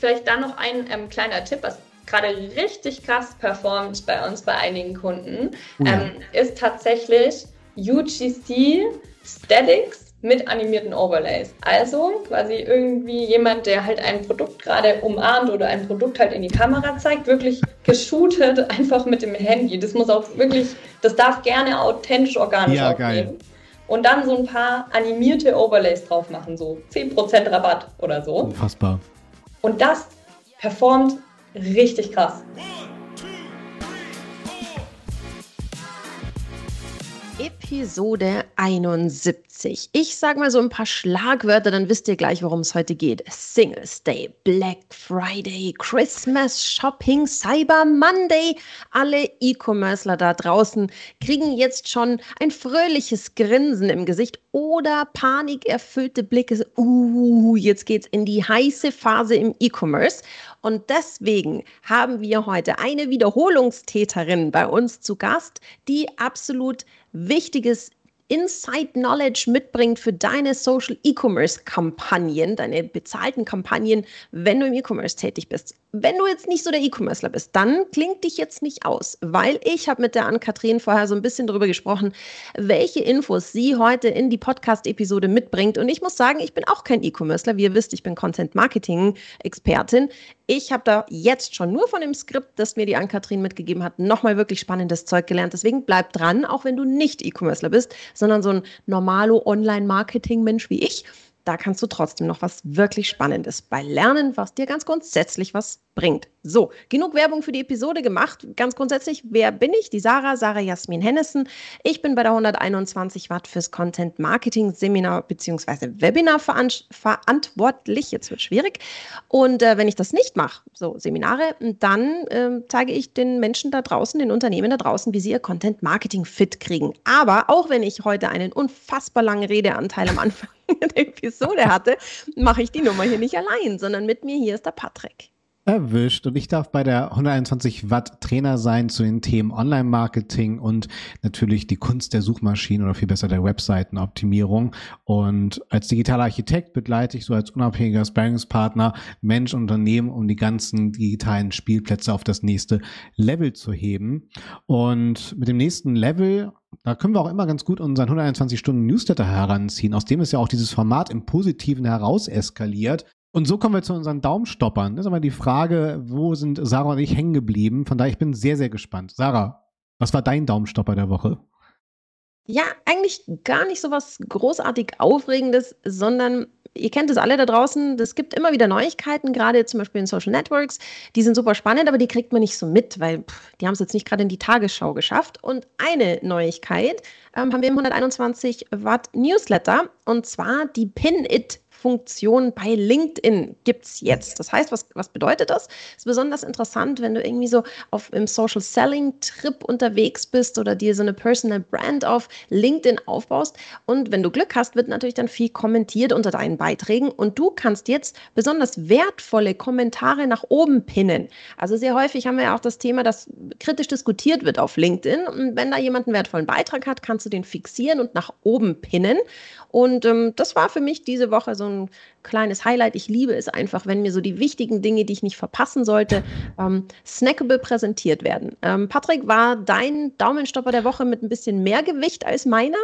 vielleicht dann noch ein ähm, kleiner Tipp, was gerade richtig krass performt bei uns bei einigen Kunden, ja. ähm, ist tatsächlich UGC Statics mit animierten Overlays. Also quasi irgendwie jemand, der halt ein Produkt gerade umarmt oder ein Produkt halt in die Kamera zeigt, wirklich geshootet einfach mit dem Handy. Das muss auch wirklich, das darf gerne authentisch organisch ja, aufnehmen. Und dann so ein paar animierte Overlays drauf machen, so 10% Rabatt oder so. Unfassbar. Und das performt richtig krass. Episode 71. Ich sage mal so ein paar Schlagwörter, dann wisst ihr gleich, worum es heute geht. Singles Day, Black Friday, Christmas Shopping, Cyber Monday. Alle E-Commercer da draußen kriegen jetzt schon ein fröhliches Grinsen im Gesicht oder panikerfüllte Blicke. Uh, jetzt geht's in die heiße Phase im E-Commerce. Und deswegen haben wir heute eine Wiederholungstäterin bei uns zu Gast, die absolut wichtiges Inside Knowledge mitbringt für deine Social E-Commerce Kampagnen, deine bezahlten Kampagnen, wenn du im E-Commerce tätig bist. Wenn du jetzt nicht so der E-Commercer bist, dann klingt dich jetzt nicht aus, weil ich habe mit der Ann-Kathrin vorher so ein bisschen darüber gesprochen, welche Infos sie heute in die Podcast-Episode mitbringt. Und ich muss sagen, ich bin auch kein E-Commercer. Wie ihr wisst, ich bin Content-Marketing-Expertin. Ich habe da jetzt schon nur von dem Skript, das mir die Ann-Kathrin mitgegeben hat, nochmal wirklich spannendes Zeug gelernt. Deswegen bleib dran, auch wenn du nicht E-Commercer bist, sondern so ein normalo Online-Marketing-Mensch wie ich da kannst du trotzdem noch was wirklich Spannendes bei lernen, was dir ganz grundsätzlich was bringt. So, genug Werbung für die Episode gemacht. Ganz grundsätzlich, wer bin ich? Die Sarah, Sarah Jasmin Hennessen. Ich bin bei der 121 Watt fürs Content Marketing Seminar bzw. Webinar verantwortlich. Jetzt wird schwierig. Und äh, wenn ich das nicht mache, so Seminare, dann äh, zeige ich den Menschen da draußen, den Unternehmen da draußen, wie sie ihr Content Marketing fit kriegen. Aber auch wenn ich heute einen unfassbar langen Redeanteil am Anfang Episode hatte, mache ich die Nummer hier nicht allein, sondern mit mir hier ist der Patrick. Erwischt und ich darf bei der 121 Watt Trainer sein zu den Themen Online-Marketing und natürlich die Kunst der Suchmaschinen oder viel besser der Webseitenoptimierung. Und als digitaler Architekt begleite ich so als unabhängiger Sparringspartner Mensch und Unternehmen, um die ganzen digitalen Spielplätze auf das nächste Level zu heben. Und mit dem nächsten Level da können wir auch immer ganz gut unseren 121 Stunden Newsletter heranziehen, aus dem ist ja auch dieses Format im Positiven heraus eskaliert. Und so kommen wir zu unseren Daumenstoppern. Das ist aber die Frage, wo sind Sarah und ich hängen geblieben? Von daher, ich bin sehr, sehr gespannt. Sarah, was war dein Daumenstopper der Woche? Ja, eigentlich gar nicht so was großartig Aufregendes, sondern ihr kennt es alle da draußen, es gibt immer wieder Neuigkeiten, gerade zum Beispiel in Social Networks. Die sind super spannend, aber die kriegt man nicht so mit, weil pff, die haben es jetzt nicht gerade in die Tagesschau geschafft. Und eine Neuigkeit ähm, haben wir im 121 Watt Newsletter und zwar die Pin-It Funktion bei LinkedIn gibt es jetzt. Das heißt, was, was bedeutet das? Ist besonders interessant, wenn du irgendwie so auf im Social Selling Trip unterwegs bist oder dir so eine Personal Brand auf LinkedIn aufbaust. Und wenn du Glück hast, wird natürlich dann viel kommentiert unter deinen Beiträgen und du kannst jetzt besonders wertvolle Kommentare nach oben pinnen. Also sehr häufig haben wir ja auch das Thema, dass kritisch diskutiert wird auf LinkedIn. Und wenn da jemand einen wertvollen Beitrag hat, kannst du den fixieren und nach oben pinnen. Und ähm, das war für mich diese Woche so ein kleines Highlight. Ich liebe es einfach, wenn mir so die wichtigen Dinge, die ich nicht verpassen sollte, ähm, snackable präsentiert werden. Ähm, Patrick, war dein Daumenstopper der Woche mit ein bisschen mehr Gewicht als meiner?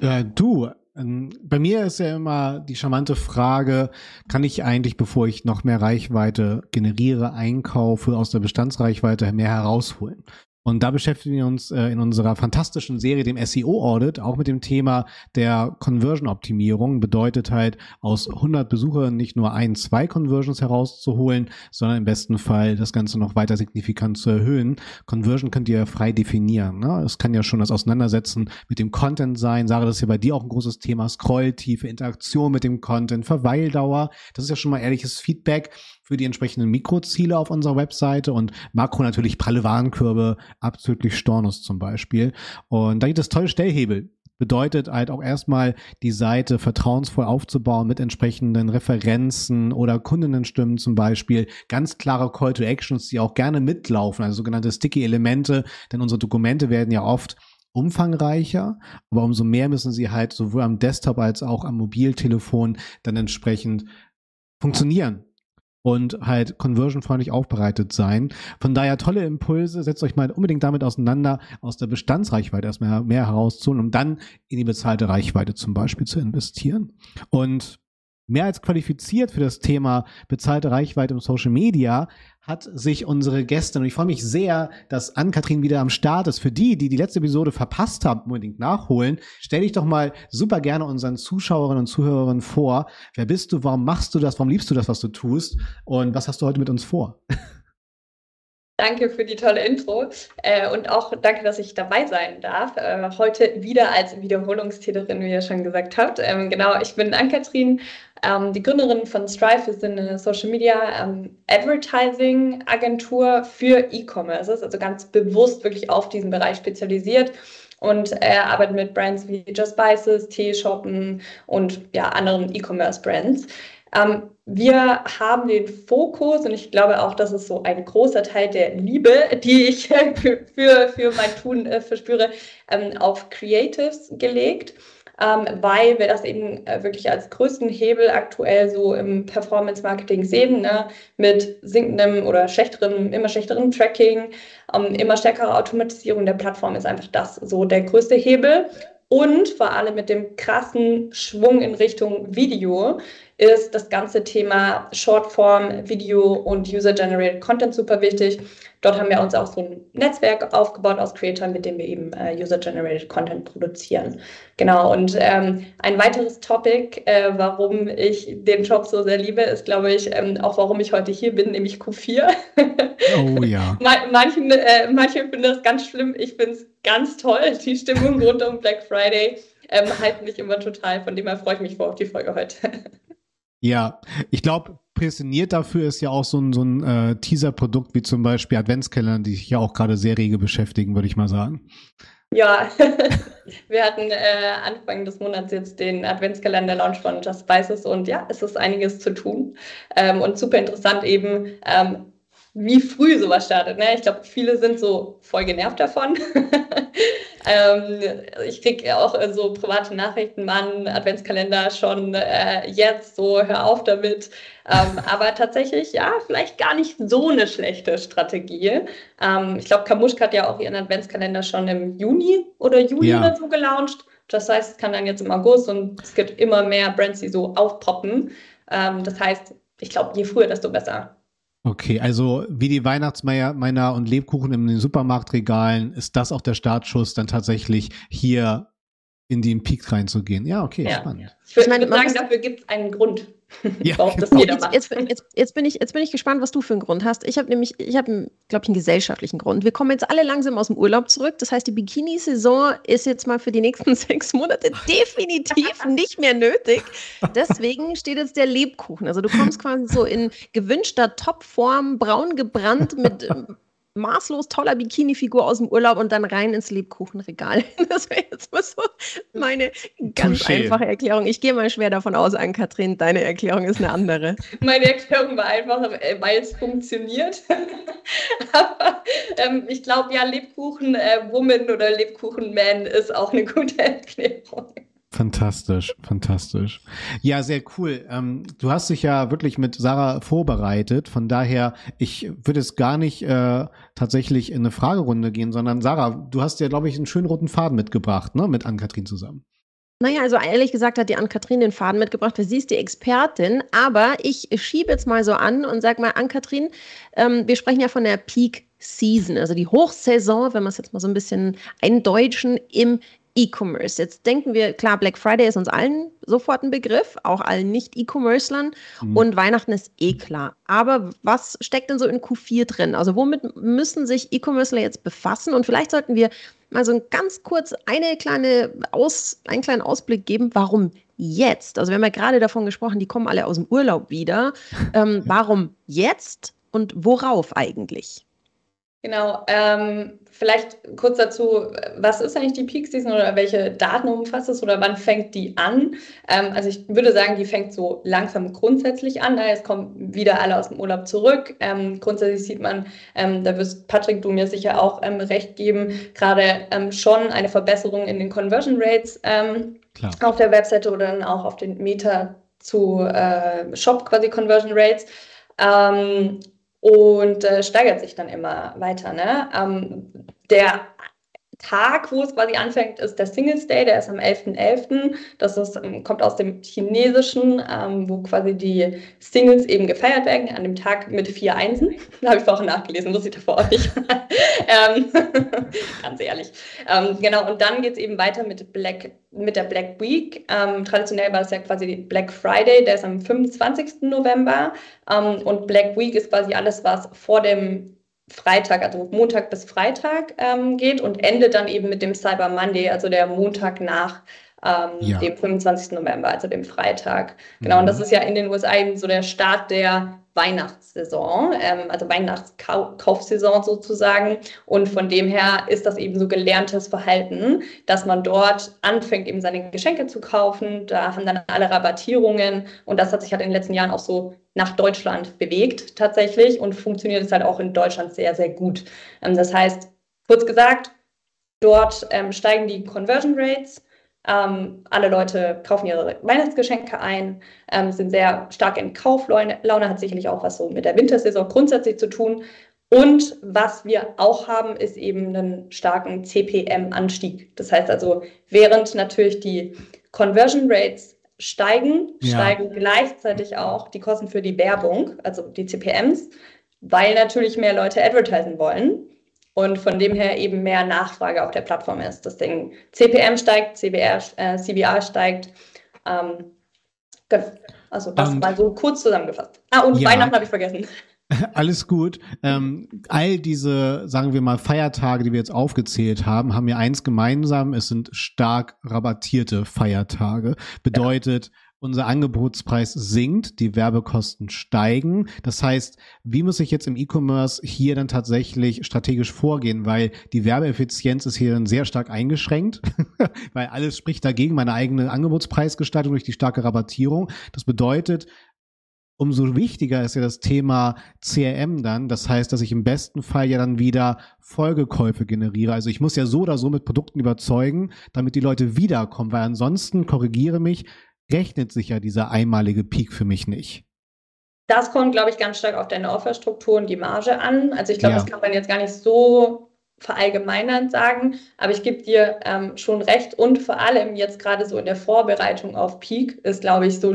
Äh, du, ähm, bei mir ist ja immer die charmante Frage, kann ich eigentlich, bevor ich noch mehr Reichweite generiere, einkaufe, aus der Bestandsreichweite mehr herausholen? Und da beschäftigen wir uns äh, in unserer fantastischen Serie, dem SEO-Audit, auch mit dem Thema der Conversion-Optimierung. Bedeutet halt, aus 100 Besuchern nicht nur ein, zwei Conversions herauszuholen, sondern im besten Fall das Ganze noch weiter signifikant zu erhöhen. Conversion könnt ihr ja frei definieren. Ne? Es kann ja schon das Auseinandersetzen mit dem Content sein. Sarah, das ist ja bei dir auch ein großes Thema. Scrolltiefe, Interaktion mit dem Content, Verweildauer. Das ist ja schon mal ehrliches Feedback für die entsprechenden Mikroziele auf unserer Webseite und Makro natürlich pralle Warenkörbe, abzüglich Stornos zum Beispiel. Und da gibt es tolle Stellhebel. Bedeutet halt auch erstmal die Seite vertrauensvoll aufzubauen mit entsprechenden Referenzen oder Kundinnenstimmen zum Beispiel. Ganz klare Call to Actions, die auch gerne mitlaufen, also sogenannte sticky Elemente, denn unsere Dokumente werden ja oft umfangreicher, aber umso mehr müssen sie halt sowohl am Desktop als auch am Mobiltelefon dann entsprechend funktionieren. Und halt conversionfreundlich aufbereitet sein. Von daher tolle Impulse. Setzt euch mal unbedingt damit auseinander, aus der Bestandsreichweite erstmal mehr herauszuholen, um dann in die bezahlte Reichweite zum Beispiel zu investieren. Und mehr als qualifiziert für das Thema bezahlte Reichweite im Social Media hat sich unsere Gästin, und ich freue mich sehr, dass Ann-Kathrin wieder am Start ist. Für die, die die letzte Episode verpasst haben, unbedingt nachholen, stell dich doch mal super gerne unseren Zuschauerinnen und Zuhörerinnen vor. Wer bist du? Warum machst du das? Warum liebst du das, was du tust? Und was hast du heute mit uns vor? Danke für die tolle Intro äh, und auch danke, dass ich dabei sein darf. Äh, heute wieder als Wiederholungstäterin, wie ihr schon gesagt habt. Ähm, genau, ich bin Ann-Kathrin, ähm, die Gründerin von Strive. Wir sind eine Social Media ähm, Advertising Agentur für E-Commerce, also ganz bewusst wirklich auf diesen Bereich spezialisiert und äh, arbeiten mit Brands wie Just Spices, Teeshoppen und ja, anderen E-Commerce Brands. Ähm, wir haben den Fokus, und ich glaube auch, das ist so ein großer Teil der Liebe, die ich für, für mein Tun äh, verspüre, ähm, auf Creatives gelegt. Ähm, weil wir das eben äh, wirklich als größten Hebel aktuell so im Performance-Marketing sehen, ne? mit sinkendem oder schlechterem, immer schlechterem Tracking, ähm, immer stärkere Automatisierung der Plattform ist einfach das so der größte Hebel. Und vor allem mit dem krassen Schwung in Richtung Video ist das ganze Thema Shortform, Video und User-Generated Content super wichtig. Dort haben wir uns auch so ein Netzwerk aufgebaut aus Creatoren, mit dem wir eben äh, User-Generated Content produzieren. Genau, und ähm, ein weiteres Topic, äh, warum ich den Job so sehr liebe, ist, glaube ich, ähm, auch warum ich heute hier bin, nämlich Q4. Oh ja. Manchen, äh, manche finden das ganz schlimm, ich finde es ganz toll, die Stimmung rund um Black Friday. Ähm, halten mich immer total, von dem her freue ich mich vor auf die Folge heute. Ja, ich glaube, präsentiert dafür ist ja auch so ein, so ein äh, Teaser-Produkt wie zum Beispiel Adventskalender, die sich ja auch gerade sehr rege beschäftigen, würde ich mal sagen. Ja, wir hatten äh, Anfang des Monats jetzt den Adventskalender-Launch von Just Spices und ja, es ist einiges zu tun ähm, und super interessant eben, ähm, wie früh sowas startet. Ne? Ich glaube, viele sind so voll genervt davon. ähm, ich kriege auch äh, so private Nachrichten, Mann, Adventskalender schon äh, jetzt, so hör auf damit. Ähm, aber tatsächlich, ja, vielleicht gar nicht so eine schlechte Strategie. Ähm, ich glaube, Kamuschka hat ja auch ihren Adventskalender schon im Juni oder Juli ja. oder so gelauncht. Das heißt, es kann dann jetzt im August und es gibt immer mehr Brands, die so aufpoppen. Ähm, das heißt, ich glaube, je früher, desto besser. Okay, also wie die Weihnachtsmeier und Lebkuchen in den Supermarktregalen ist das auch der Startschuss, dann tatsächlich hier in den Peak reinzugehen. Ja, okay, ja. spannend. Ich würde ich sagen, dafür gibt es einen Grund. Ja, warum das genau. jeder macht. Jetzt, jetzt, jetzt, bin ich, jetzt bin ich gespannt, was du für einen Grund hast. Ich habe nämlich, ich habe, glaube ich, einen gesellschaftlichen Grund. Wir kommen jetzt alle langsam aus dem Urlaub zurück. Das heißt, die Bikini-Saison ist jetzt mal für die nächsten sechs Monate definitiv nicht mehr nötig. Deswegen steht jetzt der Lebkuchen. Also du kommst quasi so in gewünschter Topform, braun gebrannt mit maßlos toller Bikini-Figur aus dem Urlaub und dann rein ins Lebkuchenregal. Das wäre jetzt mal so meine ganz Touché. einfache Erklärung. Ich gehe mal schwer davon aus, an Kathrin, deine Erklärung ist eine andere. Meine Erklärung war einfach, äh, weil es funktioniert. Aber ähm, ich glaube, ja, Lebkuchen-Woman äh, oder Lebkuchen-Man ist auch eine gute Erklärung. Fantastisch, fantastisch. Ja, sehr cool. Ähm, du hast dich ja wirklich mit Sarah vorbereitet. Von daher, ich würde es gar nicht äh, tatsächlich in eine Fragerunde gehen, sondern Sarah, du hast ja, glaube ich, einen schönen roten Faden mitgebracht, ne, mit Ann-Kathrin zusammen. Naja, also ehrlich gesagt hat die Ann-Kathrin den Faden mitgebracht, weil sie ist die Expertin. Aber ich schiebe jetzt mal so an und sag mal, Ann-Kathrin, ähm, wir sprechen ja von der Peak Season, also die Hochsaison, wenn man es jetzt mal so ein bisschen eindeutschen, im E-Commerce. Jetzt denken wir, klar, Black Friday ist uns allen sofort ein Begriff, auch allen Nicht-E-Commerclern. Mhm. Und Weihnachten ist eh klar. Aber was steckt denn so in Q4 drin? Also womit müssen sich E-Commercer jetzt befassen? Und vielleicht sollten wir mal so ein ganz kurz eine kleine Aus, einen kleinen Ausblick geben, warum jetzt? Also wir haben ja gerade davon gesprochen, die kommen alle aus dem Urlaub wieder. Ähm, warum jetzt und worauf eigentlich? Genau, ähm, vielleicht kurz dazu, was ist eigentlich die Peak Season oder welche Daten umfasst es oder wann fängt die an? Ähm, also ich würde sagen, die fängt so langsam grundsätzlich an. Jetzt kommen wieder alle aus dem Urlaub zurück. Ähm, grundsätzlich sieht man, ähm, da wirst Patrick, du mir sicher auch ähm, recht geben, gerade ähm, schon eine Verbesserung in den Conversion Rates auf der Webseite oder dann auch auf den Meta zu äh, Shop quasi Conversion Rates. Ähm, und äh, steigert sich dann immer weiter. Ne? Ähm, der Tag, wo es quasi anfängt, ist der Singles Day, der ist am 11.11. .11. Das ist, ähm, kommt aus dem Chinesischen, ähm, wo quasi die Singles eben gefeiert werden, an dem Tag mit vier Einsen. Da habe ich vorhin nachgelesen, wusste ich davor auch nicht. ähm, ganz ehrlich. Ähm, genau, und dann geht es eben weiter mit, Black, mit der Black Week. Ähm, traditionell war es ja quasi Black Friday, der ist am 25. November. Ähm, und Black Week ist quasi alles, was vor dem Freitag, also Montag bis Freitag ähm, geht und endet dann eben mit dem Cyber Monday, also der Montag nach ähm, ja. dem 25. November, also dem Freitag. Genau, mhm. und das ist ja in den USA eben so der Start der Weihnachtssaison, ähm, also Weihnachtskaufsaison sozusagen. Und von dem her ist das eben so gelerntes Verhalten, dass man dort anfängt, eben seine Geschenke zu kaufen. Da haben dann alle Rabattierungen und das hat sich halt in den letzten Jahren auch so nach Deutschland bewegt tatsächlich und funktioniert es halt auch in Deutschland sehr, sehr gut. Ähm, das heißt, kurz gesagt, dort ähm, steigen die Conversion Rates ähm, alle Leute kaufen ihre Weihnachtsgeschenke ein, sind sehr stark in Kauflaune, Laune hat sicherlich auch was so mit der Wintersaison grundsätzlich zu tun. Und was wir auch haben, ist eben einen starken CPM-Anstieg. Das heißt also, während natürlich die Conversion Rates steigen, ja. steigen gleichzeitig auch die Kosten für die Werbung, also die CPMs, weil natürlich mehr Leute advertisen wollen und von dem her eben mehr Nachfrage auf der Plattform ist. Deswegen CPM steigt, CBR, äh, CBR steigt. Ähm, genau. Also das und, mal so kurz zusammengefasst. Ah, und ja. Weihnachten habe ich vergessen. Alles gut. Ähm, all diese, sagen wir mal, Feiertage, die wir jetzt aufgezählt haben, haben ja eins gemeinsam. Es sind stark rabattierte Feiertage. Bedeutet, ja unser Angebotspreis sinkt, die Werbekosten steigen. Das heißt, wie muss ich jetzt im E-Commerce hier dann tatsächlich strategisch vorgehen? Weil die Werbeeffizienz ist hier dann sehr stark eingeschränkt, weil alles spricht dagegen, meine eigene Angebotspreisgestaltung durch die starke Rabattierung. Das bedeutet, umso wichtiger ist ja das Thema CRM dann. Das heißt, dass ich im besten Fall ja dann wieder Folgekäufe generiere. Also ich muss ja so oder so mit Produkten überzeugen, damit die Leute wiederkommen, weil ansonsten, korrigiere mich, rechnet sich ja dieser einmalige Peak für mich nicht. Das kommt, glaube ich, ganz stark auf deine Offerstruktur und die Marge an. Also ich glaube, ja. das kann man jetzt gar nicht so verallgemeinern sagen, aber ich gebe dir ähm, schon recht und vor allem jetzt gerade so in der Vorbereitung auf Peak ist, glaube ich, so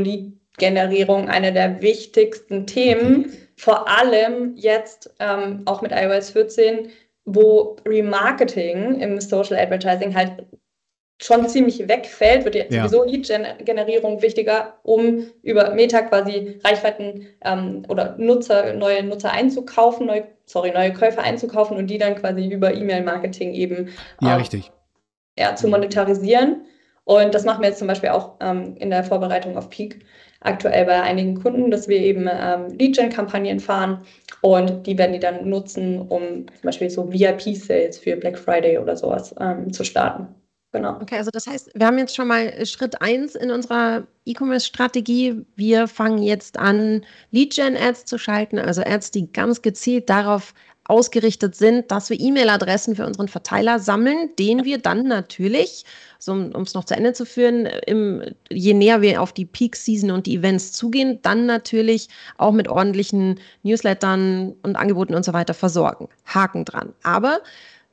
Lead-Generierung eine der wichtigsten Themen, vor allem jetzt ähm, auch mit iOS 14, wo Remarketing im Social Advertising halt schon ziemlich wegfällt, wird ja, sowieso Lead-Generierung wichtiger, um über Meta quasi Reichweiten ähm, oder Nutzer, neue Nutzer einzukaufen, neue, sorry, neue Käufer einzukaufen und die dann quasi über E-Mail-Marketing eben ja, ähm, richtig. Ja, zu monetarisieren. Und das machen wir jetzt zum Beispiel auch ähm, in der Vorbereitung auf Peak aktuell bei einigen Kunden, dass wir eben ähm, Lead-Gen-Kampagnen fahren und die werden die dann nutzen, um zum Beispiel so VIP-Sales für Black Friday oder sowas ähm, zu starten. Genau. Okay, also das heißt, wir haben jetzt schon mal Schritt 1 in unserer E-Commerce-Strategie. Wir fangen jetzt an, Lead-Gen-Ads zu schalten, also Ads, die ganz gezielt darauf ausgerichtet sind, dass wir E-Mail-Adressen für unseren Verteiler sammeln, den wir dann natürlich, so, um es noch zu Ende zu führen, im, je näher wir auf die Peak-Season und die Events zugehen, dann natürlich auch mit ordentlichen Newslettern und Angeboten und so weiter versorgen. Haken dran. Aber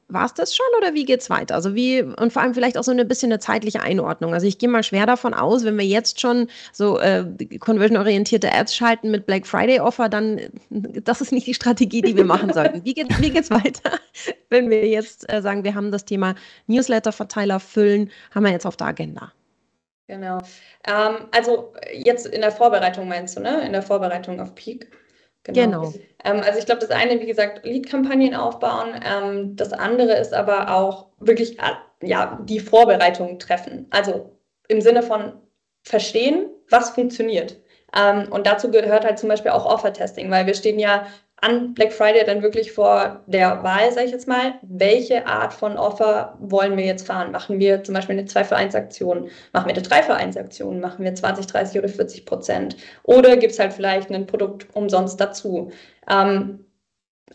war es das schon oder wie geht's weiter? Also wie und vor allem vielleicht auch so ein bisschen eine zeitliche Einordnung. Also ich gehe mal schwer davon aus, wenn wir jetzt schon so äh, conversion-orientierte Ads schalten mit Black Friday Offer, dann das ist nicht die Strategie, die wir machen sollten. Wie geht wie geht's weiter, wenn wir jetzt äh, sagen, wir haben das Thema Newsletter-Verteiler füllen, haben wir jetzt auf der Agenda? Genau. Ähm, also jetzt in der Vorbereitung meinst du, ne? In der Vorbereitung auf Peak. Genau. genau. Ähm, also ich glaube, das eine, wie gesagt, Lead-Kampagnen aufbauen. Ähm, das andere ist aber auch wirklich äh, ja, die Vorbereitung treffen. Also im Sinne von verstehen, was funktioniert. Ähm, und dazu gehört halt zum Beispiel auch Offer-Testing, weil wir stehen ja an Black Friday dann wirklich vor der Wahl, sage ich jetzt mal, welche Art von Offer wollen wir jetzt fahren? Machen wir zum Beispiel eine 2 für 1 Aktion? Machen wir eine 3 für 1 Aktion? Machen wir 20, 30 oder 40 Prozent? Oder gibt es halt vielleicht ein Produkt umsonst dazu? Ähm,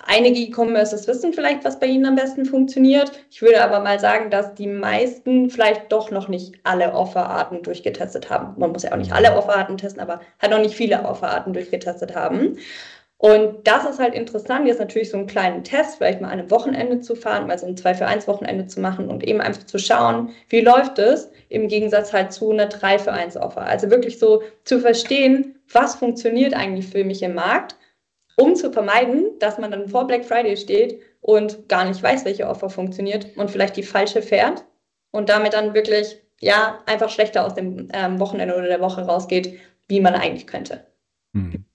einige E-Commerces wissen vielleicht, was bei ihnen am besten funktioniert. Ich würde aber mal sagen, dass die meisten vielleicht doch noch nicht alle Offerarten durchgetestet haben. Man muss ja auch nicht alle Offerarten testen, aber halt noch nicht viele Offerarten durchgetestet haben. Und das ist halt interessant, jetzt natürlich so einen kleinen Test, vielleicht mal an einem Wochenende zu fahren, mal so ein 2 für 1 Wochenende zu machen und eben einfach zu schauen, wie läuft es im Gegensatz halt zu einer 3 für 1 Offer. Also wirklich so zu verstehen, was funktioniert eigentlich für mich im Markt, um zu vermeiden, dass man dann vor Black Friday steht und gar nicht weiß, welche Offer funktioniert und vielleicht die falsche fährt und damit dann wirklich, ja, einfach schlechter aus dem ähm, Wochenende oder der Woche rausgeht, wie man eigentlich könnte. Mhm.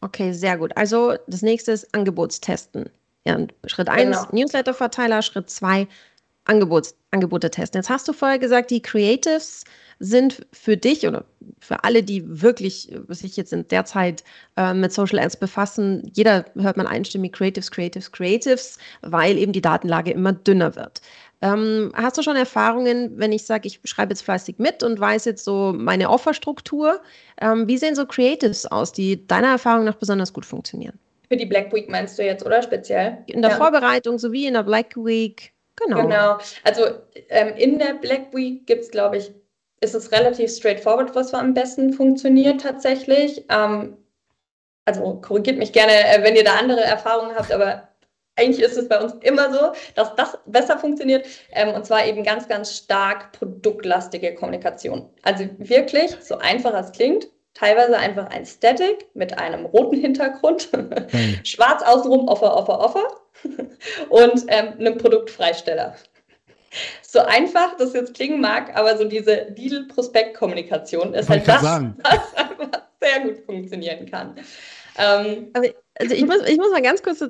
Okay, sehr gut. Also das nächste ist Angebotstesten. Ja, Schritt 1, genau. Newsletter-Verteiler, Schritt 2, Angebots Angebote testen. Jetzt hast du vorher gesagt, die Creatives sind für dich oder für alle, die wirklich sich jetzt in der Zeit äh, mit Social Ads befassen, jeder hört man einstimmig Creatives, Creatives, Creatives, weil eben die Datenlage immer dünner wird. Ähm, hast du schon Erfahrungen, wenn ich sage, ich schreibe jetzt fleißig mit und weiß jetzt so meine Offerstruktur? Ähm, wie sehen so Creatives aus, die deiner Erfahrung nach besonders gut funktionieren? Für die Black Week meinst du jetzt, oder speziell? In der ja. Vorbereitung sowie in der Black Week. Genau. Genau. Also ähm, in der Black Week gibt es, glaube ich, ist es relativ straightforward, was am besten funktioniert tatsächlich. Ähm, also korrigiert mich gerne, äh, wenn ihr da andere Erfahrungen habt, aber eigentlich ist es bei uns immer so, dass das besser funktioniert. Ähm, und zwar eben ganz, ganz stark produktlastige Kommunikation. Also wirklich, so einfach es klingt, teilweise einfach ein Static mit einem roten Hintergrund, mhm. schwarz außenrum, Offer, Offer, Offer und ähm, einem Produktfreisteller. So einfach das jetzt klingen mag, aber so diese Deal-Prospekt-Kommunikation ist halt das, was einfach sehr gut funktionieren kann. Ähm, also also ich muss, ich muss mal ganz kurz,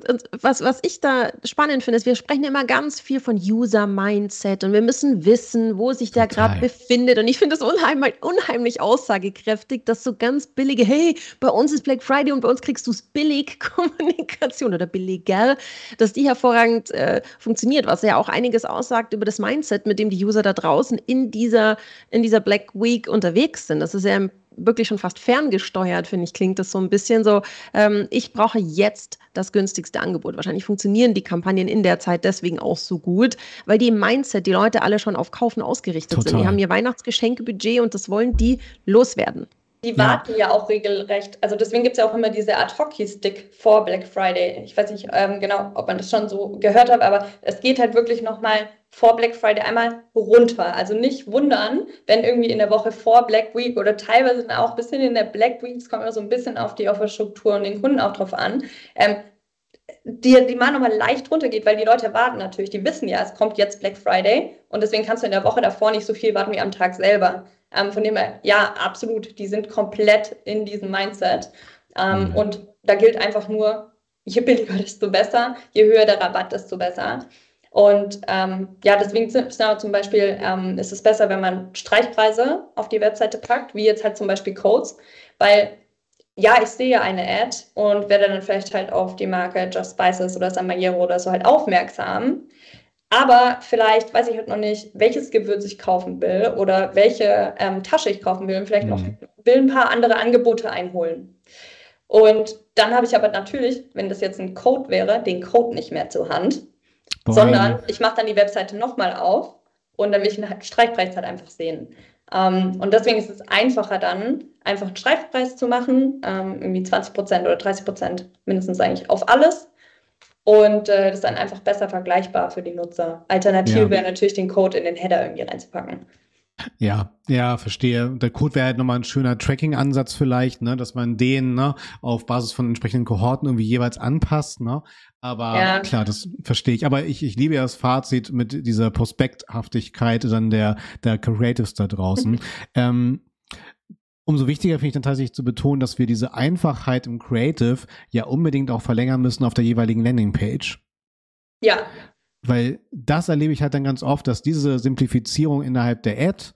was, was ich da spannend finde, ist, wir sprechen immer ganz viel von User-Mindset und wir müssen wissen, wo sich der gerade befindet. Und ich finde es unheimlich, unheimlich aussagekräftig, dass so ganz billige, hey, bei uns ist Black Friday und bei uns kriegst du es billig Kommunikation oder billiger, dass die hervorragend äh, funktioniert, was ja auch einiges aussagt über das Mindset, mit dem die User da draußen in dieser, in dieser Black Week unterwegs sind. Das ist ja im wirklich schon fast ferngesteuert, finde ich, klingt das so ein bisschen so, ähm, ich brauche jetzt das günstigste Angebot. Wahrscheinlich funktionieren die Kampagnen in der Zeit deswegen auch so gut, weil die im Mindset, die Leute alle schon auf Kaufen ausgerichtet Total. sind. Die haben ihr Weihnachtsgeschenkebudget und das wollen die loswerden. Die warten ja, ja auch regelrecht. Also deswegen gibt es ja auch immer diese Ad-Hockey-Stick vor Black Friday. Ich weiß nicht ähm, genau, ob man das schon so gehört hat, aber es geht halt wirklich nochmal vor Black Friday einmal runter. Also nicht wundern, wenn irgendwie in der Woche vor Black Week oder teilweise auch ein bisschen in der Black Week, es kommt immer so ein bisschen auf die Offerstruktur und den Kunden auch drauf an, ähm, die, die mal nochmal leicht runtergeht, weil die Leute warten natürlich, die wissen ja, es kommt jetzt Black Friday und deswegen kannst du in der Woche davor nicht so viel warten wie am Tag selber. Ähm, von dem her, ja, absolut, die sind komplett in diesem Mindset. Ähm, mhm. Und da gilt einfach nur, je billiger, desto besser, je höher der Rabatt, desto besser. Und ähm, ja, deswegen zum Beispiel ähm, ist es besser, wenn man Streichpreise auf die Webseite packt, wie jetzt halt zum Beispiel Codes, weil ja, ich sehe eine Ad und werde dann vielleicht halt auf die Marke Just Spices oder San Magliero oder so halt aufmerksam. Aber vielleicht weiß ich halt noch nicht, welches Gewürz ich kaufen will oder welche ähm, Tasche ich kaufen will und vielleicht mhm. noch will ein paar andere Angebote einholen. Und dann habe ich aber natürlich, wenn das jetzt ein Code wäre, den Code nicht mehr zur Hand, Boah. sondern ich mache dann die Webseite nochmal auf und dann will ich einen Streichpreis halt einfach sehen. Ähm, und deswegen ist es einfacher dann, einfach einen Streifpreis zu machen, ähm, irgendwie 20 Prozent oder 30 Prozent mindestens eigentlich auf alles. Und äh, das ist dann einfach besser vergleichbar für die Nutzer. Alternativ ja. wäre natürlich den Code in den Header irgendwie reinzupacken. Ja, ja, verstehe. Der Code wäre halt nochmal ein schöner Tracking-Ansatz vielleicht, ne, dass man den ne, auf Basis von entsprechenden Kohorten irgendwie jeweils anpasst, ne? Aber ja. klar, das verstehe ich. Aber ich, ich liebe ja das Fazit mit dieser Prospekthaftigkeit dann der, der Creatives da draußen. ähm, umso wichtiger finde ich dann tatsächlich zu betonen, dass wir diese Einfachheit im Creative ja unbedingt auch verlängern müssen auf der jeweiligen Landingpage. Ja. Weil das erlebe ich halt dann ganz oft, dass diese Simplifizierung innerhalb der Ad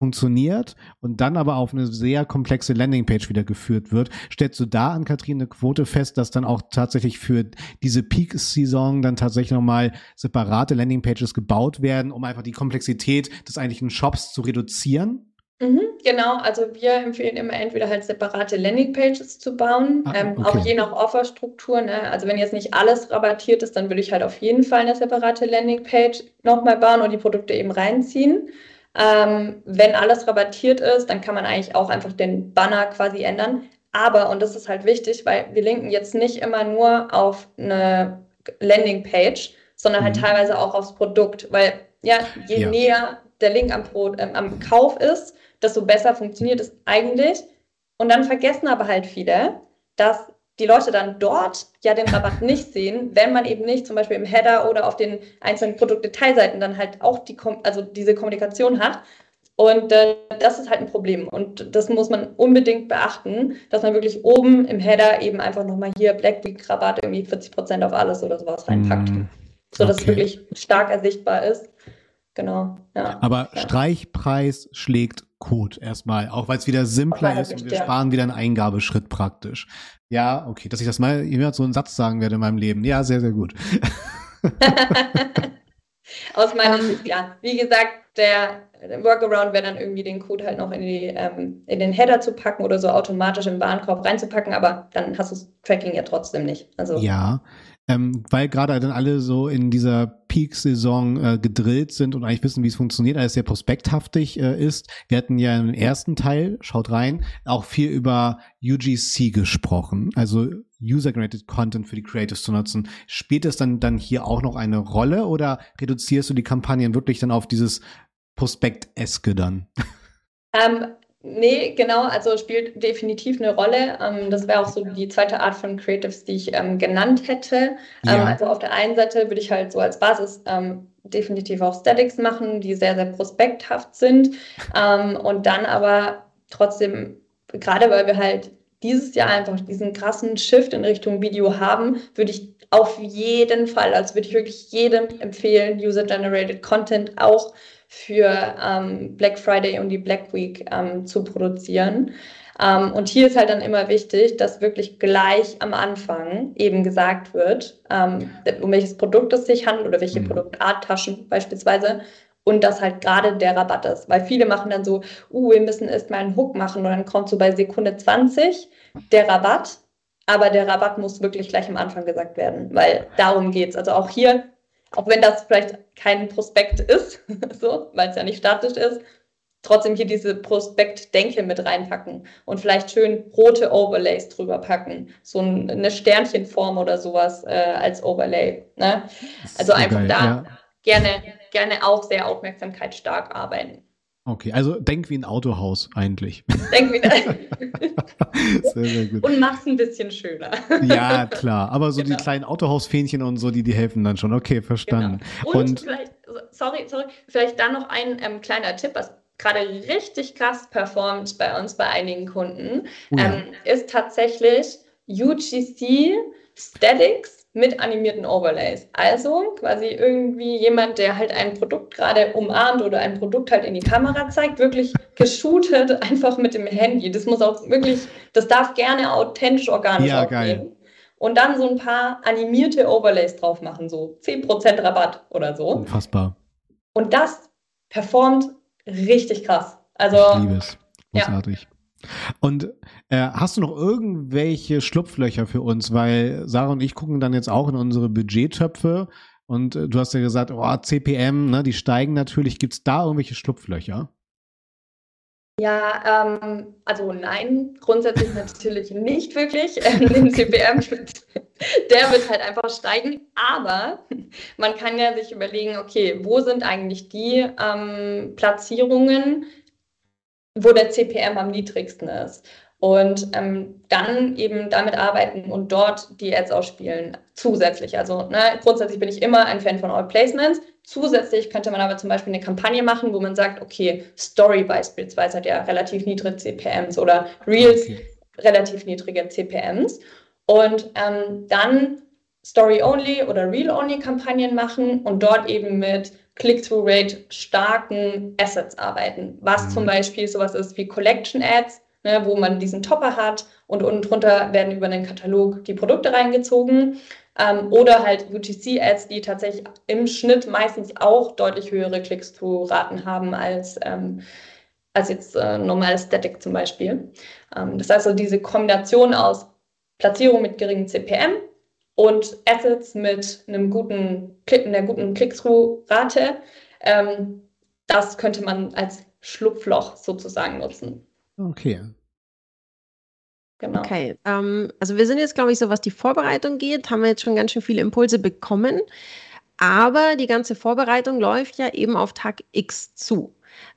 funktioniert und dann aber auf eine sehr komplexe Landingpage wieder geführt wird. Stellst du da an Katrin eine Quote fest, dass dann auch tatsächlich für diese Peak-Saison dann tatsächlich nochmal separate Landingpages gebaut werden, um einfach die Komplexität des eigentlichen Shops zu reduzieren? Mhm, genau, also wir empfehlen immer entweder halt separate Landingpages zu bauen, ah, ähm, okay. auch je nach Offerstruktur. Ne? Also wenn jetzt nicht alles rabattiert ist, dann würde ich halt auf jeden Fall eine separate Landingpage nochmal bauen und die Produkte eben reinziehen. Ähm, wenn alles rabattiert ist, dann kann man eigentlich auch einfach den Banner quasi ändern. Aber, und das ist halt wichtig, weil wir linken jetzt nicht immer nur auf eine Landingpage, sondern halt mhm. teilweise auch aufs Produkt, weil ja, je ja. näher der Link am, Pro, äh, am Kauf ist, desto besser funktioniert es eigentlich. Und dann vergessen aber halt viele, dass die Leute dann dort ja den Rabatt nicht sehen, wenn man eben nicht zum Beispiel im Header oder auf den einzelnen Produktdetailseiten dann halt auch die, also diese Kommunikation hat. Und äh, das ist halt ein Problem. Und das muss man unbedingt beachten, dass man wirklich oben im Header eben einfach nochmal hier Black Week Rabatt irgendwie 40 Prozent auf alles oder sowas reinpackt. Mm, sodass okay. es wirklich stark ersichtbar ist. Genau. Ja. Aber ja. Streichpreis schlägt Code erstmal, auch weil es wieder simpler ist und wir ja. sparen wieder einen Eingabeschritt praktisch. Ja, okay, dass ich das mal jemand so einen Satz sagen werde in meinem Leben. Ja, sehr, sehr gut. Aus meiner ähm, Sicht, ja. Wie gesagt, der Workaround wäre dann irgendwie den Code halt noch in, die, ähm, in den Header zu packen oder so automatisch im Warenkorb reinzupacken, aber dann hast du das Tracking ja trotzdem nicht. Also, ja, ähm, weil gerade dann alle so in dieser Peak-Saison äh, gedrillt sind und eigentlich wissen, wie es funktioniert, alles sehr prospekthaftig äh, ist. Wir hatten ja im ersten Teil, schaut rein, auch viel über UGC gesprochen, also User-Generated Content für die Creatives zu nutzen. Spielt es dann, dann hier auch noch eine Rolle oder reduzierst du die Kampagnen wirklich dann auf dieses Prospekt-eske dann? Ähm, Nee, genau, also spielt definitiv eine Rolle. Ähm, das wäre auch so die zweite Art von Creatives, die ich ähm, genannt hätte. Ähm, ja. also auf der einen Seite würde ich halt so als Basis definitiv auch Statics machen, die sehr, sehr prospekthaft sind. Und dann aber trotzdem, gerade weil wir halt dieses Jahr einfach diesen krassen Shift in Richtung Video haben, würde ich auf jeden Fall, also würde ich wirklich jedem empfehlen, User-Generated Content auch für ähm, Black Friday und die Black Week ähm, zu produzieren. Ähm, und hier ist halt dann immer wichtig, dass wirklich gleich am Anfang eben gesagt wird, ähm, um welches Produkt es sich handelt oder welche mhm. Produktarttaschen beispielsweise. Und dass halt gerade der Rabatt ist. Weil viele machen dann so, uh, wir müssen erst mal einen Hook machen und dann kommt so bei Sekunde 20 der Rabatt. Aber der Rabatt muss wirklich gleich am Anfang gesagt werden, weil darum geht's. Also auch hier auch wenn das vielleicht kein Prospekt ist, so, weil es ja nicht statisch ist, trotzdem hier diese Prospekt-Denke mit reinpacken und vielleicht schön rote Overlays drüber packen. So eine Sternchenform oder sowas äh, als Overlay. Ne? Also einfach geil, da ja. gerne, gerne auch sehr aufmerksamkeitsstark arbeiten. Okay, also denk wie ein Autohaus eigentlich. Denk wie ein sehr, sehr gut. Und mach's ein bisschen schöner. ja, klar. Aber so genau. die kleinen Autohausfähnchen und so, die, die helfen dann schon. Okay, verstanden. Genau. Und, und, vielleicht, sorry, sorry, vielleicht da noch ein ähm, kleiner Tipp, was gerade richtig krass performt bei uns bei einigen Kunden, oh ja. ähm, ist tatsächlich UGC Statics mit animierten Overlays. Also quasi irgendwie jemand, der halt ein Produkt gerade umarmt oder ein Produkt halt in die Kamera zeigt, wirklich geshootet einfach mit dem Handy. Das muss auch wirklich, das darf gerne authentisch organisch ja, aussehen. Und dann so ein paar animierte Overlays drauf machen, so 10% Rabatt oder so. Unfassbar. Und das performt richtig krass. Also, ich liebe es. Großartig. Ja. Und äh, hast du noch irgendwelche Schlupflöcher für uns? Weil Sarah und ich gucken dann jetzt auch in unsere Budgettöpfe und äh, du hast ja gesagt, oh, CPM, ne, die steigen natürlich. Gibt es da irgendwelche Schlupflöcher? Ja, ähm, also nein, grundsätzlich natürlich nicht wirklich. Ähm, den CPM, der wird halt einfach steigen. Aber man kann ja sich überlegen, okay, wo sind eigentlich die ähm, Platzierungen, wo der CPM am niedrigsten ist. Und ähm, dann eben damit arbeiten und dort die Ads ausspielen, zusätzlich. Also ne, grundsätzlich bin ich immer ein Fan von All Placements. Zusätzlich könnte man aber zum Beispiel eine Kampagne machen, wo man sagt, okay, Story beispielsweise hat ja relativ niedrige CPMs oder Reels okay. relativ niedrige CPMs. Und ähm, dann Story-Only oder Reel-Only-Kampagnen machen und dort eben mit Click-Through-Rate starken Assets arbeiten, was mhm. zum Beispiel sowas ist wie Collection Ads, ne, wo man diesen Topper hat und unten drunter werden über den Katalog die Produkte reingezogen. Ähm, oder halt UTC-Ads, die tatsächlich im Schnitt meistens auch deutlich höhere Klicks-Through-Raten haben als, ähm, als jetzt äh, normales Static zum Beispiel. Ähm, das heißt also diese Kombination aus Platzierung mit geringem CPM und Assets mit einem guten, einer guten Click-Through-Rate. Ähm, das könnte man als Schlupfloch sozusagen nutzen. Okay. Genau. Okay, ähm, also wir sind jetzt, glaube ich, so was die Vorbereitung geht, haben wir jetzt schon ganz schön viele Impulse bekommen. Aber die ganze Vorbereitung läuft ja eben auf Tag X zu.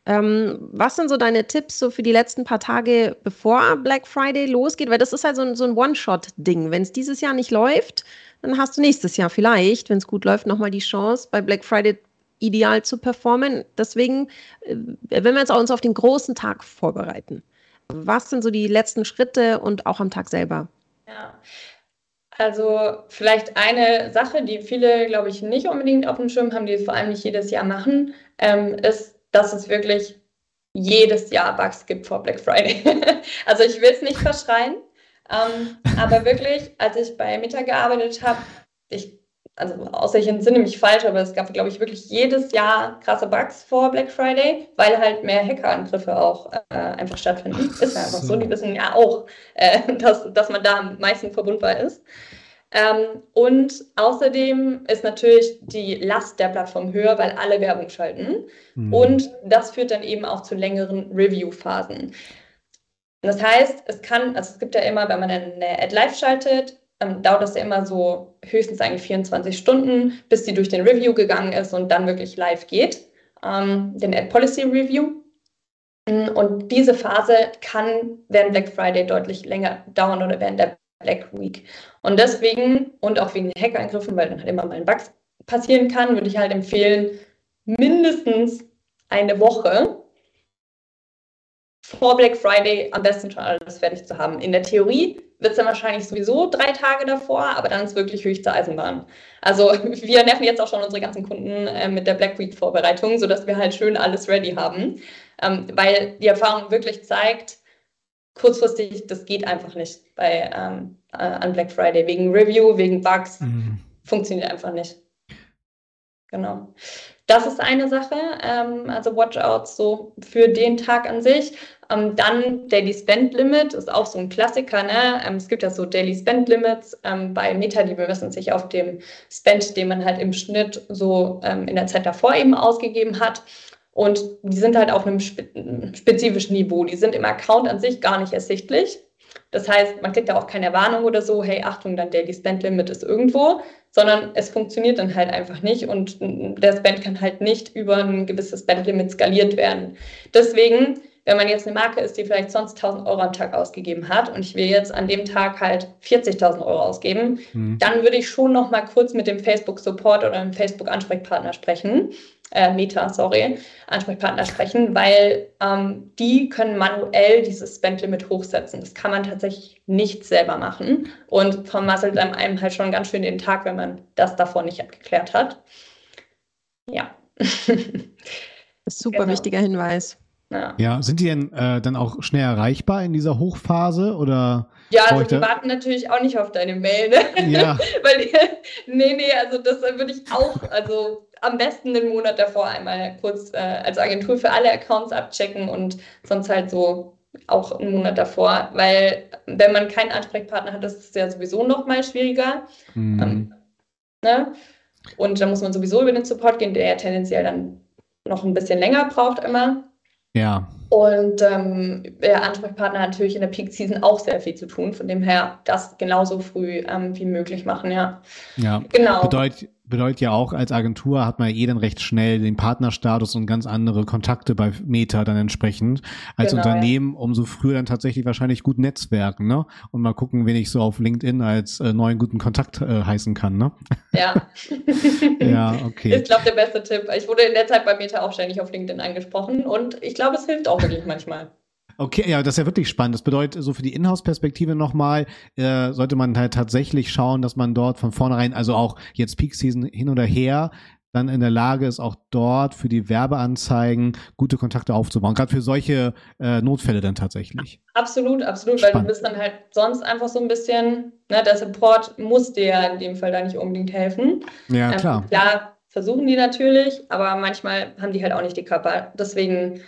Ähm, was sind so deine Tipps so für die letzten paar Tage, bevor Black Friday losgeht? Weil das ist halt so ein, so ein One-Shot-Ding. Wenn es dieses Jahr nicht läuft, dann hast du nächstes Jahr vielleicht, wenn es gut läuft, nochmal die Chance, bei Black Friday ideal zu performen. Deswegen, äh, wenn wir jetzt uns auf den großen Tag vorbereiten, was sind so die letzten Schritte und auch am Tag selber? Ja. Also vielleicht eine Sache, die viele, glaube ich, nicht unbedingt auf dem Schirm haben, die vor allem nicht jedes Jahr machen, ähm, ist, dass es wirklich jedes Jahr Bugs gibt vor Black Friday. also ich will es nicht verschreien, ähm, aber wirklich, als ich bei Meta gearbeitet habe, ich also außer ich entsinne mich falsch, aber es gab, glaube ich, wirklich jedes Jahr krasse Bugs vor Black Friday, weil halt mehr Hackerangriffe auch äh, einfach stattfinden. Ist ja einfach so. Die wissen ja auch, äh, dass, dass man da am meisten verbundbar ist. Ähm, und außerdem ist natürlich die Last der Plattform höher, weil alle Werbung schalten. Mhm. Und das führt dann eben auch zu längeren Review-Phasen. Das heißt, es kann, also es gibt ja immer, wenn man eine Ad live schaltet, ähm, dauert das ja immer so höchstens eigentlich 24 Stunden, bis die durch den Review gegangen ist und dann wirklich live geht, ähm, den Ad Policy Review. Und diese Phase kann während Black Friday deutlich länger dauern oder während der Black Week. Und deswegen und auch wegen den Hackerangriffen, weil dann halt immer mal ein Bug passieren kann, würde ich halt empfehlen, mindestens eine Woche vor Black Friday am besten schon alles fertig zu haben. In der Theorie wird es dann wahrscheinlich sowieso drei Tage davor, aber dann ist wirklich höchste Eisenbahn. Also wir nerven jetzt auch schon unsere ganzen Kunden äh, mit der Black Week Vorbereitung, sodass wir halt schön alles ready haben, ähm, weil die Erfahrung wirklich zeigt, kurzfristig, das geht einfach nicht bei ähm, äh, an Black Friday wegen Review, wegen Bugs, mhm. funktioniert einfach nicht. Genau. Das ist eine Sache, ähm, also Watchouts so für den Tag an sich. Ähm, dann Daily Spend Limit ist auch so ein Klassiker. Ne? Ähm, es gibt ja so Daily Spend Limits ähm, bei Meta, die bemessen sich auf dem Spend, den man halt im Schnitt so ähm, in der Zeit davor eben ausgegeben hat. Und die sind halt auf einem spe spezifischen Niveau. Die sind im Account an sich gar nicht ersichtlich. Das heißt, man kriegt da auch keine Warnung oder so, hey, Achtung, dein Daily Spend Limit ist irgendwo, sondern es funktioniert dann halt einfach nicht und der Spend kann halt nicht über ein gewisses Spend Limit skaliert werden. Deswegen wenn man jetzt eine Marke ist, die vielleicht sonst 1000 Euro am Tag ausgegeben hat und ich will jetzt an dem Tag halt 40.000 Euro ausgeben, mhm. dann würde ich schon noch mal kurz mit dem Facebook Support oder dem Facebook Ansprechpartner sprechen, äh, Meta, sorry, Ansprechpartner sprechen, weil ähm, die können manuell dieses Spend-Limit hochsetzen. Das kann man tatsächlich nicht selber machen und vermasselt einem halt schon ganz schön den Tag, wenn man das davor nicht abgeklärt hat. Ja. Super genau. wichtiger Hinweis. Ja. ja, sind die denn äh, dann auch schnell erreichbar in dieser Hochphase oder? Ja, also wir warten natürlich auch nicht auf deine Mail, ne? Ja. Weil, nee, nee, also das würde ich auch, also am besten den Monat davor einmal kurz äh, als Agentur für alle Accounts abchecken und sonst halt so auch einen Monat davor, weil wenn man keinen Ansprechpartner hat, das ist ja sowieso noch mal schwieriger. Mhm. Ähm, ne? Und da muss man sowieso über den Support gehen, der ja tendenziell dann noch ein bisschen länger braucht immer. Ja. Und ähm, der Ansprechpartner hat natürlich in der Peak Season auch sehr viel zu tun. Von dem her das genauso früh ähm, wie möglich machen, ja. Ja, genau. Bedeutet, bedeutet ja auch, als Agentur hat man eh dann recht schnell den Partnerstatus und ganz andere Kontakte bei Meta dann entsprechend. Als genau, Unternehmen ja. umso früher dann tatsächlich wahrscheinlich gut netzwerken, ne? Und mal gucken, wen ich so auf LinkedIn als äh, neuen guten Kontakt äh, heißen kann, ne? Ja. ja, okay. Ich glaube, der beste Tipp. Ich wurde in der Zeit bei Meta auch ständig auf LinkedIn angesprochen und ich glaube, es hilft auch wirklich manchmal. Okay, ja, das ist ja wirklich spannend. Das bedeutet, so für die Inhouse-Perspektive nochmal, äh, sollte man halt tatsächlich schauen, dass man dort von vornherein, also auch jetzt Peak Season hin oder her, dann in der Lage ist, auch dort für die Werbeanzeigen gute Kontakte aufzubauen. Gerade für solche äh, Notfälle dann tatsächlich. Absolut, absolut, Spannend. weil du bist dann halt sonst einfach so ein bisschen, ne, der Support muss dir ja in dem Fall da nicht unbedingt helfen. Ja, ähm, klar. Klar, versuchen die natürlich, aber manchmal haben die halt auch nicht die Körper. Deswegen,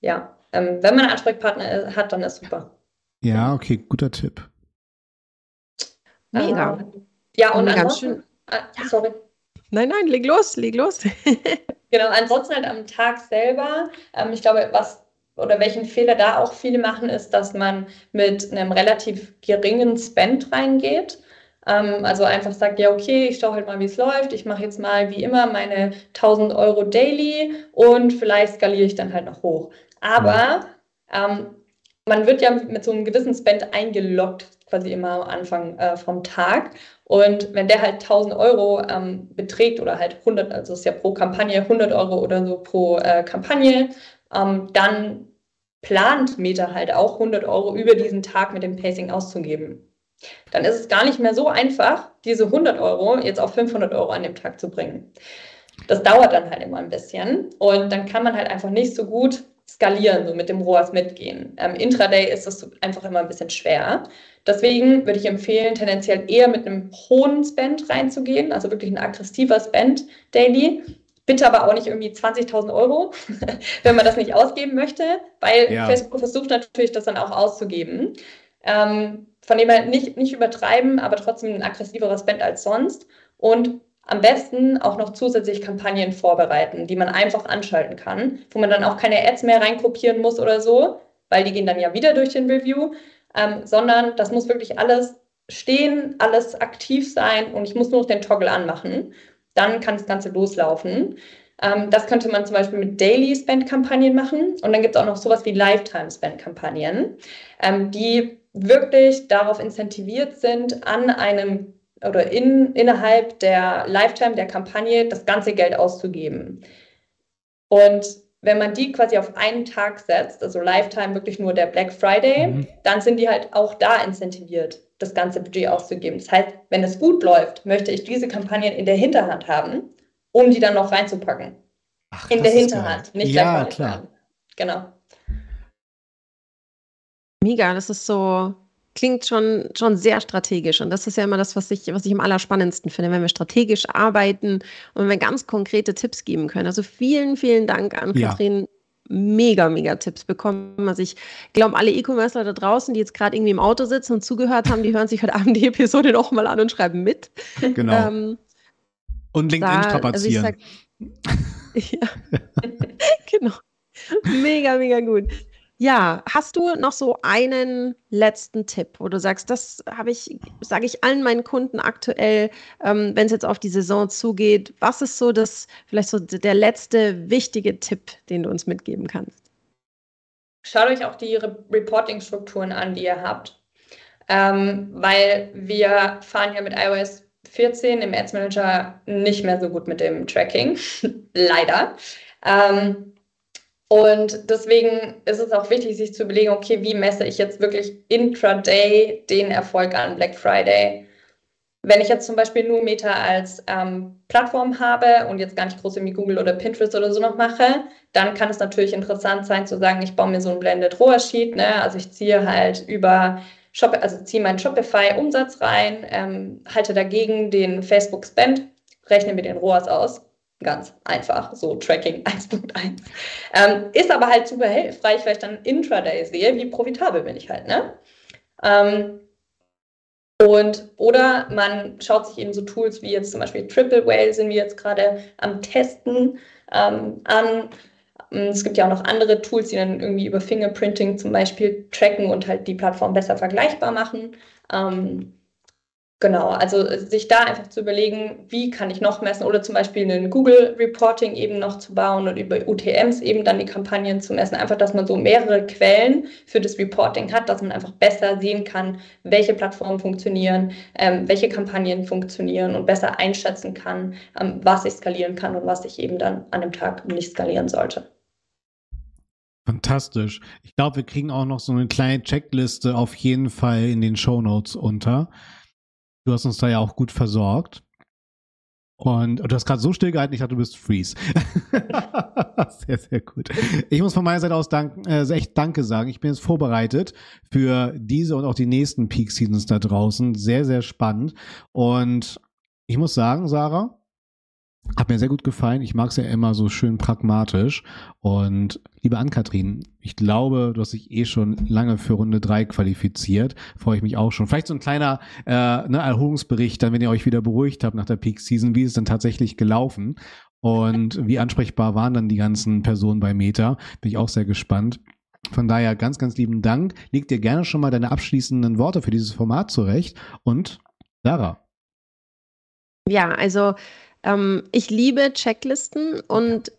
ja, ähm, wenn man einen Ansprechpartner hat, dann ist super. Ja, okay, guter Tipp. Mega. Ähm, ja, und, und ansonsten, äh, sorry. Nein, nein, leg los, leg los. genau, ansonsten halt am Tag selber, ähm, ich glaube, was oder welchen Fehler da auch viele machen, ist, dass man mit einem relativ geringen Spend reingeht. Ähm, also einfach sagt, ja, okay, ich schaue halt mal, wie es läuft. Ich mache jetzt mal wie immer meine 1000 Euro daily und vielleicht skaliere ich dann halt noch hoch. Aber ähm, man wird ja mit so einem gewissen Spend eingeloggt, quasi immer am Anfang äh, vom Tag. Und wenn der halt 1000 Euro ähm, beträgt oder halt 100, also ist ja pro Kampagne 100 Euro oder so pro äh, Kampagne, ähm, dann plant Meta halt auch 100 Euro über diesen Tag mit dem Pacing auszugeben. Dann ist es gar nicht mehr so einfach, diese 100 Euro jetzt auf 500 Euro an dem Tag zu bringen. Das dauert dann halt immer ein bisschen und dann kann man halt einfach nicht so gut skalieren, so mit dem ROAS mitgehen. Ähm, Intraday ist das einfach immer ein bisschen schwer. Deswegen würde ich empfehlen, tendenziell eher mit einem hohen Spend reinzugehen, also wirklich ein aggressiver Spend daily. Bitte aber auch nicht irgendwie 20.000 Euro, wenn man das nicht ausgeben möchte, weil ja. Facebook versucht natürlich, das dann auch auszugeben. Ähm, von dem her nicht, nicht übertreiben, aber trotzdem ein aggressiverer Spend als sonst. Und am besten auch noch zusätzlich Kampagnen vorbereiten, die man einfach anschalten kann, wo man dann auch keine Ads mehr reinkopieren muss oder so, weil die gehen dann ja wieder durch den Review, ähm, sondern das muss wirklich alles stehen, alles aktiv sein und ich muss nur noch den Toggle anmachen. Dann kann das Ganze loslaufen. Ähm, das könnte man zum Beispiel mit Daily Spend-Kampagnen machen und dann gibt es auch noch sowas wie Lifetime Spend-Kampagnen, ähm, die wirklich darauf incentiviert sind, an einem oder in, innerhalb der Lifetime der Kampagne das ganze Geld auszugeben. Und wenn man die quasi auf einen Tag setzt, also Lifetime wirklich nur der Black Friday, mhm. dann sind die halt auch da incentiviert, das ganze Budget auszugeben. Das heißt, wenn es gut läuft, möchte ich diese Kampagnen in der Hinterhand haben, um die dann noch reinzupacken. Ach, in der Hinterhand, nicht ja, klar. Genau. Mega, das ist so klingt schon, schon sehr strategisch. Und das ist ja immer das, was ich, was ich am allerspannendsten finde, wenn wir strategisch arbeiten und wenn wir ganz konkrete Tipps geben können. Also vielen, vielen Dank an ja. Katrin. Mega, mega Tipps bekommen. Also ich glaube, alle E-Commercer da draußen, die jetzt gerade irgendwie im Auto sitzen und zugehört haben, die hören sich heute Abend die Episode noch mal an und schreiben mit. Genau. Ähm, und LinkedIn da, strapazieren. Also sag, ja, genau. Mega, mega gut. Ja, hast du noch so einen letzten Tipp, wo du sagst, das habe ich, sage ich allen meinen Kunden aktuell, ähm, wenn es jetzt auf die Saison zugeht, was ist so das, vielleicht so der letzte wichtige Tipp, den du uns mitgeben kannst? Schaut euch auch die Re Reporting-Strukturen an, die ihr habt. Ähm, weil wir fahren ja mit iOS 14 im Ads Manager nicht mehr so gut mit dem Tracking. Leider. Ähm, und deswegen ist es auch wichtig, sich zu überlegen, okay, wie messe ich jetzt wirklich intraday den Erfolg an Black Friday? Wenn ich jetzt zum Beispiel nur Meta als ähm, Plattform habe und jetzt gar nicht groß irgendwie Google oder Pinterest oder so noch mache, dann kann es natürlich interessant sein zu sagen, ich baue mir so ein Blended ROAS Sheet, ne? also ich ziehe halt über Shop, also ziehe meinen Shopify Umsatz rein, ähm, halte dagegen den Facebook Spend, rechne mir den ROAS aus Ganz einfach, so Tracking 1.1. Ähm, ist aber halt super hilfreich, weil ich dann intraday sehe, wie profitabel bin ich halt, ne? Ähm, und oder man schaut sich eben so Tools wie jetzt zum Beispiel Triple Whale sind wir jetzt gerade am Testen ähm, an. Es gibt ja auch noch andere Tools, die dann irgendwie über Fingerprinting zum Beispiel tracken und halt die Plattform besser vergleichbar machen. Ähm, Genau, also äh, sich da einfach zu überlegen, wie kann ich noch messen oder zum Beispiel einen Google Reporting eben noch zu bauen und über UTMs eben dann die Kampagnen zu messen. Einfach, dass man so mehrere Quellen für das Reporting hat, dass man einfach besser sehen kann, welche Plattformen funktionieren, ähm, welche Kampagnen funktionieren und besser einschätzen kann, ähm, was ich skalieren kann und was ich eben dann an dem Tag nicht skalieren sollte. Fantastisch. Ich glaube, wir kriegen auch noch so eine kleine Checkliste auf jeden Fall in den Show Notes unter Du hast uns da ja auch gut versorgt. Und, du hast gerade so still gehalten, ich dachte, du bist Freeze. sehr, sehr gut. Ich muss von meiner Seite aus dank, äh, echt Danke sagen. Ich bin jetzt vorbereitet für diese und auch die nächsten Peak Seasons da draußen. Sehr, sehr spannend. Und ich muss sagen, Sarah, hat mir sehr gut gefallen. Ich mag es ja immer so schön pragmatisch. Und liebe Ann-Kathrin, ich glaube, du hast dich eh schon lange für Runde drei qualifiziert. Freue ich mich auch schon. Vielleicht so ein kleiner äh, ne, Erholungsbericht, dann, wenn ihr euch wieder beruhigt habt nach der Peak Season. Wie ist es dann tatsächlich gelaufen? Und wie ansprechbar waren dann die ganzen Personen bei Meta? Bin ich auch sehr gespannt. Von daher ganz, ganz lieben Dank. Leg dir gerne schon mal deine abschließenden Worte für dieses Format zurecht. Und Sarah. Ja, also ähm, ich liebe Checklisten und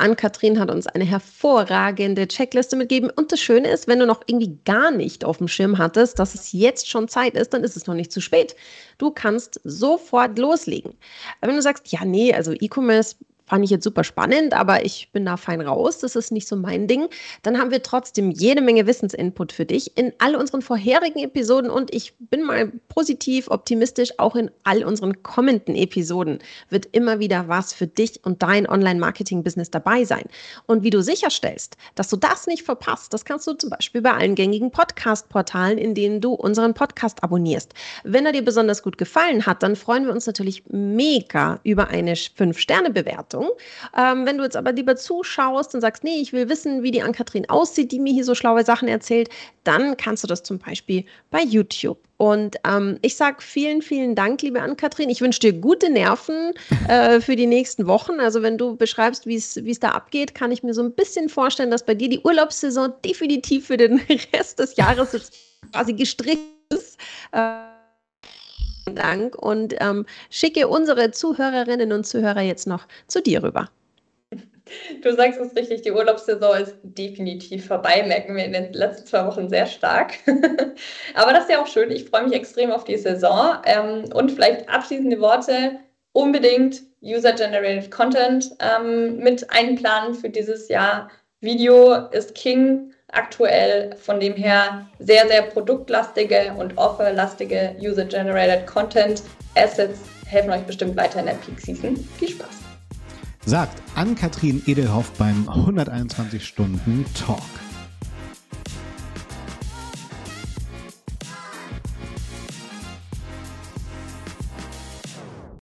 Ann-Kathrin hat uns eine hervorragende Checkliste mitgegeben. Und das Schöne ist, wenn du noch irgendwie gar nicht auf dem Schirm hattest, dass es jetzt schon Zeit ist, dann ist es noch nicht zu spät. Du kannst sofort loslegen. Wenn du sagst, ja, nee, also E-Commerce fand ich jetzt super spannend, aber ich bin da fein raus, das ist nicht so mein Ding, dann haben wir trotzdem jede Menge Wissensinput für dich in all unseren vorherigen Episoden und ich bin mal positiv, optimistisch, auch in all unseren kommenden Episoden wird immer wieder was für dich und dein Online-Marketing-Business dabei sein. Und wie du sicherstellst, dass du das nicht verpasst, das kannst du zum Beispiel bei allen gängigen Podcast-Portalen, in denen du unseren Podcast abonnierst. Wenn er dir besonders gut gefallen hat, dann freuen wir uns natürlich mega über eine 5-Sterne-Bewertung. Bewertung. Ähm, wenn du jetzt aber lieber zuschaust und sagst, nee, ich will wissen, wie die Ann-Kathrin aussieht, die mir hier so schlaue Sachen erzählt, dann kannst du das zum Beispiel bei YouTube. Und ähm, ich sage vielen, vielen Dank, liebe Ann-Kathrin. Ich wünsche dir gute Nerven äh, für die nächsten Wochen. Also wenn du beschreibst, wie es da abgeht, kann ich mir so ein bisschen vorstellen, dass bei dir die Urlaubssaison definitiv für den Rest des Jahres quasi gestrickt ist. Äh, Dank und ähm, schicke unsere Zuhörerinnen und Zuhörer jetzt noch zu dir rüber. Du sagst es richtig, die Urlaubssaison ist definitiv vorbei, merken wir in den letzten zwei Wochen sehr stark. Aber das ist ja auch schön. Ich freue mich extrem auf die Saison. Ähm, und vielleicht abschließende Worte. Unbedingt User-Generated Content ähm, mit einplanen für dieses Jahr. Video ist King aktuell. Von dem her sehr, sehr produktlastige und offerlastige User-Generated Content Assets helfen euch bestimmt weiter in der Peak Season. Viel Spaß! Sagt Ann-Kathrin Edelhoff beim 121 Stunden Talk.